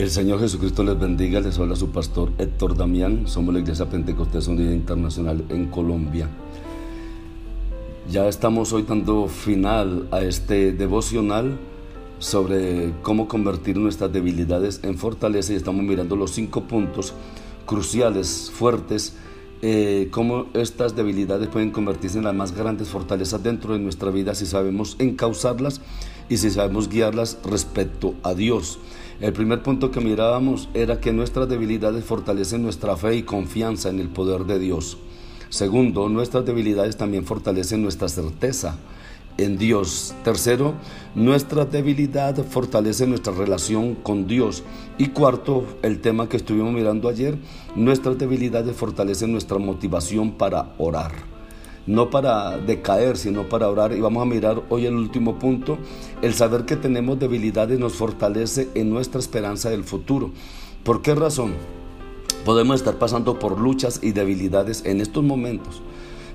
El Señor Jesucristo les bendiga, les habla su pastor Héctor Damián, somos la Iglesia Pentecostés Unida Internacional en Colombia. Ya estamos hoy dando final a este devocional sobre cómo convertir nuestras debilidades en fortaleza y estamos mirando los cinco puntos cruciales, fuertes, eh, cómo estas debilidades pueden convertirse en las más grandes fortalezas dentro de nuestra vida si sabemos encauzarlas y si sabemos guiarlas respecto a Dios. El primer punto que mirábamos era que nuestras debilidades fortalecen nuestra fe y confianza en el poder de Dios. Segundo, nuestras debilidades también fortalecen nuestra certeza en Dios. Tercero, nuestra debilidad fortalece nuestra relación con Dios. Y cuarto, el tema que estuvimos mirando ayer, nuestras debilidades fortalecen nuestra motivación para orar no para decaer, sino para orar. Y vamos a mirar hoy el último punto. El saber que tenemos debilidades nos fortalece en nuestra esperanza del futuro. ¿Por qué razón? Podemos estar pasando por luchas y debilidades en estos momentos.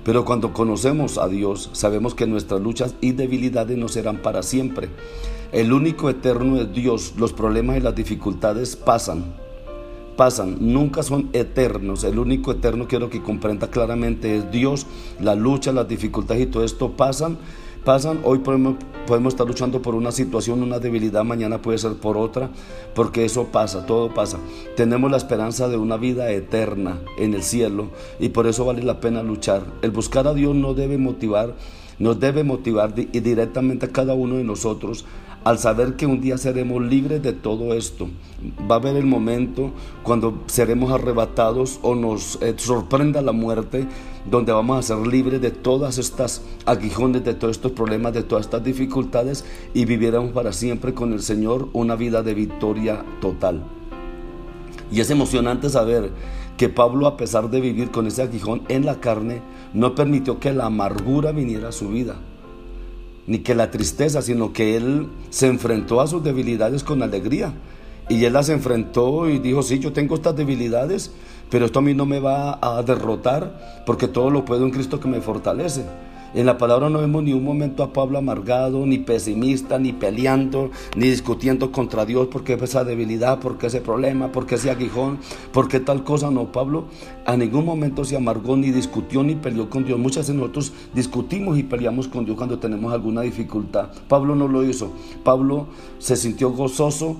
Pero cuando conocemos a Dios, sabemos que nuestras luchas y debilidades no serán para siempre. El único eterno es Dios. Los problemas y las dificultades pasan, pasan, nunca son eternos. El único eterno quiero que comprenda claramente es Dios. La lucha, las dificultades y todo esto pasan. Pasan, hoy podemos, podemos estar luchando por una situación, una debilidad, mañana puede ser por otra, porque eso pasa, todo pasa. Tenemos la esperanza de una vida eterna en el cielo y por eso vale la pena luchar. El buscar a Dios no debe motivar, nos debe motivar directamente a cada uno de nosotros al saber que un día seremos libres de todo esto. Va a haber el momento cuando seremos arrebatados o nos eh, sorprenda la muerte, donde vamos a ser libres de todas estas aguijones, de todos estos problemas, de todas estas dificultades y viviéramos para siempre con el Señor una vida de victoria total. Y es emocionante saber que Pablo, a pesar de vivir con ese aguijón en la carne, no permitió que la amargura viniera a su vida ni que la tristeza, sino que él se enfrentó a sus debilidades con alegría. Y él las enfrentó y dijo, sí, yo tengo estas debilidades, pero esto a mí no me va a derrotar porque todo lo puedo en Cristo que me fortalece. En la palabra no vemos ni un momento a Pablo amargado, ni pesimista, ni peleando, ni discutiendo contra Dios porque esa debilidad, porque ese problema, porque ese aguijón, porque tal cosa. No, Pablo a ningún momento se amargó, ni discutió, ni peleó con Dios. Muchas veces nosotros discutimos y peleamos con Dios cuando tenemos alguna dificultad. Pablo no lo hizo. Pablo se sintió gozoso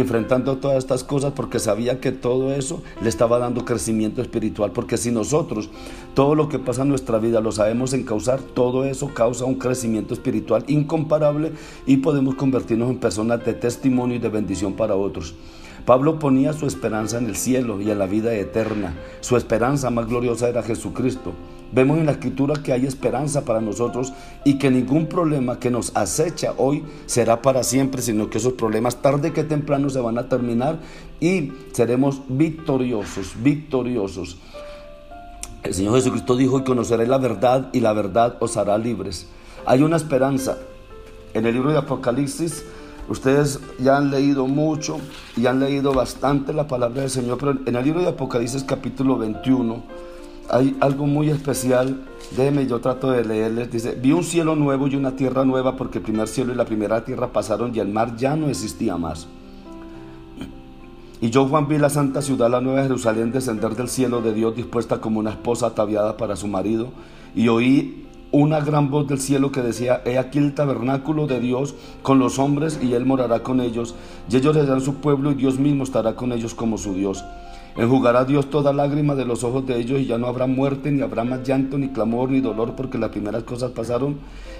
enfrentando todas estas cosas porque sabía que todo eso le estaba dando crecimiento espiritual. Porque si nosotros todo lo que pasa en nuestra vida lo sabemos encauzar, todo eso causa un crecimiento espiritual incomparable y podemos convertirnos en personas de testimonio y de bendición para otros. Pablo ponía su esperanza en el cielo y en la vida eterna. Su esperanza más gloriosa era Jesucristo. Vemos en la escritura que hay esperanza para nosotros y que ningún problema que nos acecha hoy será para siempre, sino que esos problemas tarde que temprano se van a terminar y seremos victoriosos, victoriosos. El Señor Jesucristo dijo, y conoceré la verdad y la verdad os hará libres. Hay una esperanza. En el libro de Apocalipsis, ustedes ya han leído mucho y han leído bastante la palabra del Señor, pero en el libro de Apocalipsis capítulo 21, hay algo muy especial. Déjenme, yo trato de leerles. Dice, vi un cielo nuevo y una tierra nueva porque el primer cielo y la primera tierra pasaron y el mar ya no existía más. Y yo, Juan, vi la santa ciudad, la nueva Jerusalén, descender del cielo de Dios dispuesta como una esposa ataviada para su marido. Y oí una gran voz del cielo que decía, he aquí el tabernáculo de Dios con los hombres y él morará con ellos, y ellos serán su pueblo y Dios mismo estará con ellos como su Dios. Enjugará Dios toda lágrima de los ojos de ellos y ya no habrá muerte, ni habrá más llanto, ni clamor, ni dolor, porque las primeras cosas pasaron.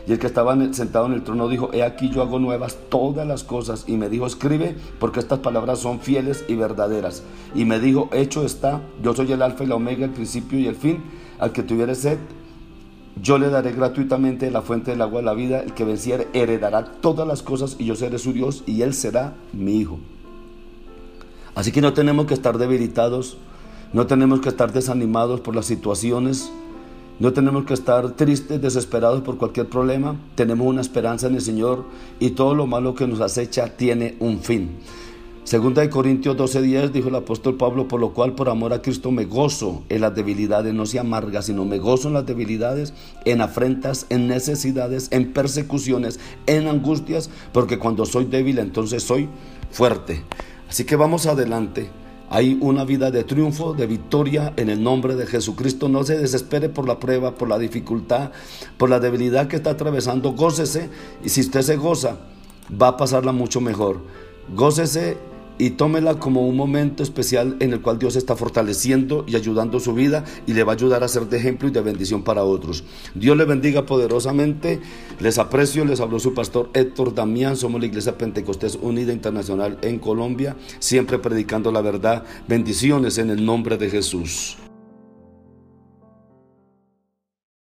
Y el que estaba sentado en el trono dijo, he aquí yo hago nuevas todas las cosas. Y me dijo, escribe, porque estas palabras son fieles y verdaderas. Y me dijo, hecho está, yo soy el alfa y la omega, el principio y el fin. Al que tuviere sed, yo le daré gratuitamente la fuente del agua de la vida. El que venciere heredará todas las cosas y yo seré su Dios y él será mi hijo. Así que no tenemos que estar debilitados, no tenemos que estar desanimados por las situaciones, no tenemos que estar tristes, desesperados por cualquier problema. Tenemos una esperanza en el Señor y todo lo malo que nos acecha tiene un fin. Segunda de Corintios 12:10 dijo el apóstol Pablo, por lo cual por amor a Cristo me gozo en las debilidades, no se amarga, sino me gozo en las debilidades, en afrentas, en necesidades, en persecuciones, en angustias, porque cuando soy débil entonces soy fuerte. Así que vamos adelante. Hay una vida de triunfo, de victoria en el nombre de Jesucristo. No se desespere por la prueba, por la dificultad, por la debilidad que está atravesando. Gócese y si usted se goza, va a pasarla mucho mejor. Gócese y tómela como un momento especial en el cual Dios está fortaleciendo y ayudando su vida y le va a ayudar a ser de ejemplo y de bendición para otros. Dios le bendiga poderosamente. Les aprecio, les habló su pastor Héctor Damián. Somos la Iglesia Pentecostés Unida Internacional en Colombia, siempre predicando la verdad. Bendiciones en el nombre de Jesús.